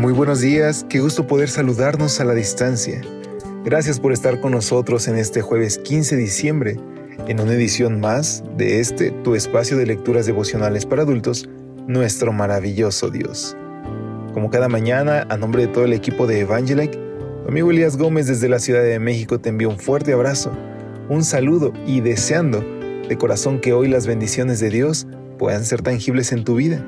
Muy buenos días, qué gusto poder saludarnos a la distancia. Gracias por estar con nosotros en este jueves 15 de diciembre, en una edición más de este, tu espacio de lecturas devocionales para adultos, nuestro maravilloso Dios. Como cada mañana, a nombre de todo el equipo de Evangelike, tu amigo Elías Gómez desde la Ciudad de México te envío un fuerte abrazo, un saludo y deseando de corazón que hoy las bendiciones de Dios puedan ser tangibles en tu vida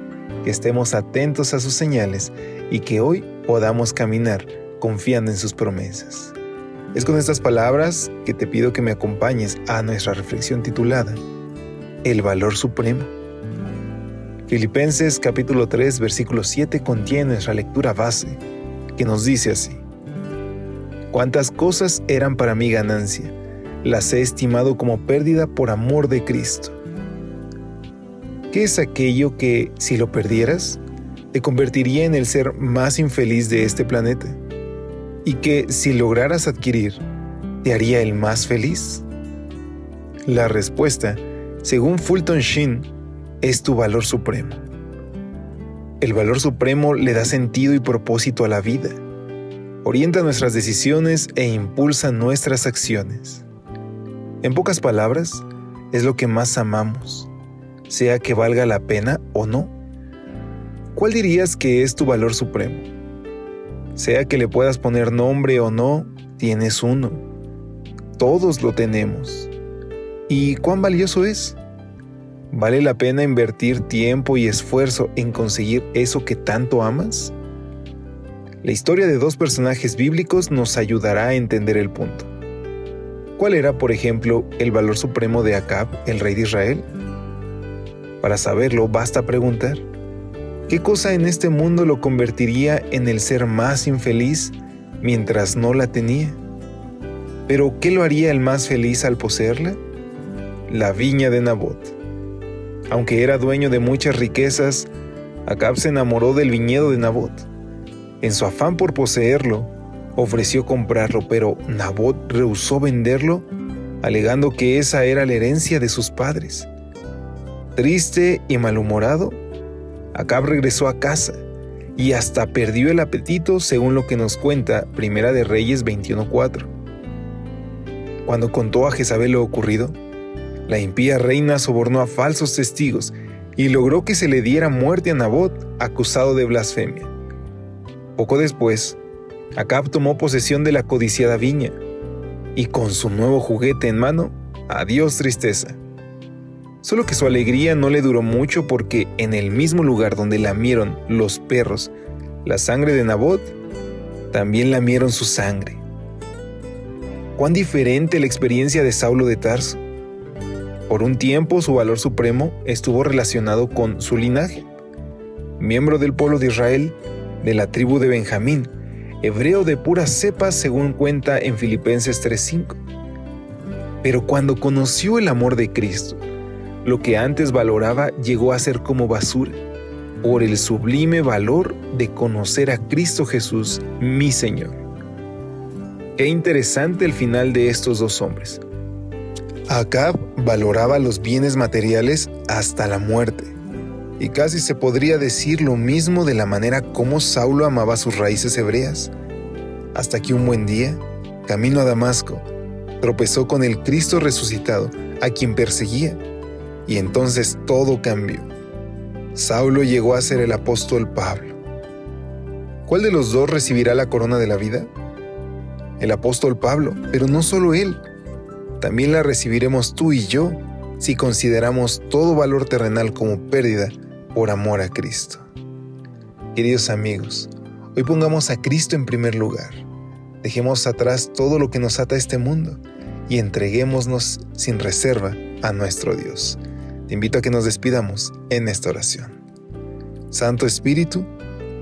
que estemos atentos a sus señales y que hoy podamos caminar confiando en sus promesas. Es con estas palabras que te pido que me acompañes a nuestra reflexión titulada El valor supremo. Filipenses capítulo 3 versículo 7 contiene nuestra lectura base, que nos dice así. Cuántas cosas eran para mí ganancia, las he estimado como pérdida por amor de Cristo. ¿Qué es aquello que, si lo perdieras, te convertiría en el ser más infeliz de este planeta? ¿Y que, si lograras adquirir, te haría el más feliz? La respuesta, según Fulton Sheen, es tu valor supremo. El valor supremo le da sentido y propósito a la vida, orienta nuestras decisiones e impulsa nuestras acciones. En pocas palabras, es lo que más amamos sea que valga la pena o no. ¿Cuál dirías que es tu valor supremo? Sea que le puedas poner nombre o no, tienes uno. Todos lo tenemos. ¿Y cuán valioso es? ¿Vale la pena invertir tiempo y esfuerzo en conseguir eso que tanto amas? La historia de dos personajes bíblicos nos ayudará a entender el punto. ¿Cuál era, por ejemplo, el valor supremo de Acab, el rey de Israel? Para saberlo basta preguntar, ¿qué cosa en este mundo lo convertiría en el ser más infeliz mientras no la tenía? Pero ¿qué lo haría el más feliz al poseerla? La viña de Nabot. Aunque era dueño de muchas riquezas, Acab se enamoró del viñedo de Nabot. En su afán por poseerlo, ofreció comprarlo, pero Nabot rehusó venderlo, alegando que esa era la herencia de sus padres. Triste y malhumorado, Acab regresó a casa y hasta perdió el apetito según lo que nos cuenta Primera de Reyes 21.4. Cuando contó a Jezabel lo ocurrido, la impía reina sobornó a falsos testigos y logró que se le diera muerte a Nabot acusado de blasfemia. Poco después, Acab tomó posesión de la codiciada viña y con su nuevo juguete en mano, adiós tristeza. Solo que su alegría no le duró mucho porque en el mismo lugar donde lamieron los perros la sangre de Nabot, también lamieron su sangre. Cuán diferente la experiencia de Saulo de Tarso. Por un tiempo su valor supremo estuvo relacionado con su linaje. Miembro del pueblo de Israel, de la tribu de Benjamín, hebreo de pura cepa según cuenta en Filipenses 3:5. Pero cuando conoció el amor de Cristo, lo que antes valoraba llegó a ser como basura, por el sublime valor de conocer a Cristo Jesús, mi Señor. Qué interesante el final de estos dos hombres. Acab valoraba los bienes materiales hasta la muerte, y casi se podría decir lo mismo de la manera como Saulo amaba sus raíces hebreas, hasta que un buen día, camino a Damasco, tropezó con el Cristo resucitado, a quien perseguía y entonces todo cambió. Saulo llegó a ser el apóstol Pablo. ¿Cuál de los dos recibirá la corona de la vida? El apóstol Pablo, pero no solo él. También la recibiremos tú y yo si consideramos todo valor terrenal como pérdida por amor a Cristo. Queridos amigos, hoy pongamos a Cristo en primer lugar. Dejemos atrás todo lo que nos ata a este mundo y entreguémonos sin reserva a nuestro Dios. Te invito a que nos despidamos en esta oración. Santo Espíritu,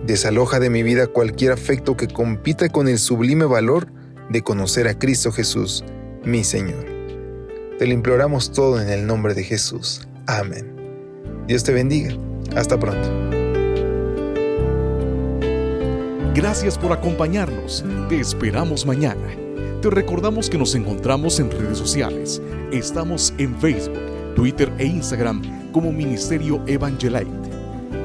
desaloja de mi vida cualquier afecto que compita con el sublime valor de conocer a Cristo Jesús, mi Señor. Te lo imploramos todo en el nombre de Jesús. Amén. Dios te bendiga. Hasta pronto. Gracias por acompañarnos. Te esperamos mañana. Te recordamos que nos encontramos en redes sociales. Estamos en Facebook, Twitter e Instagram como Ministerio Evangelite.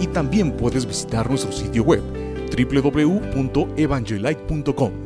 Y también puedes visitar nuestro sitio web www.evangelite.com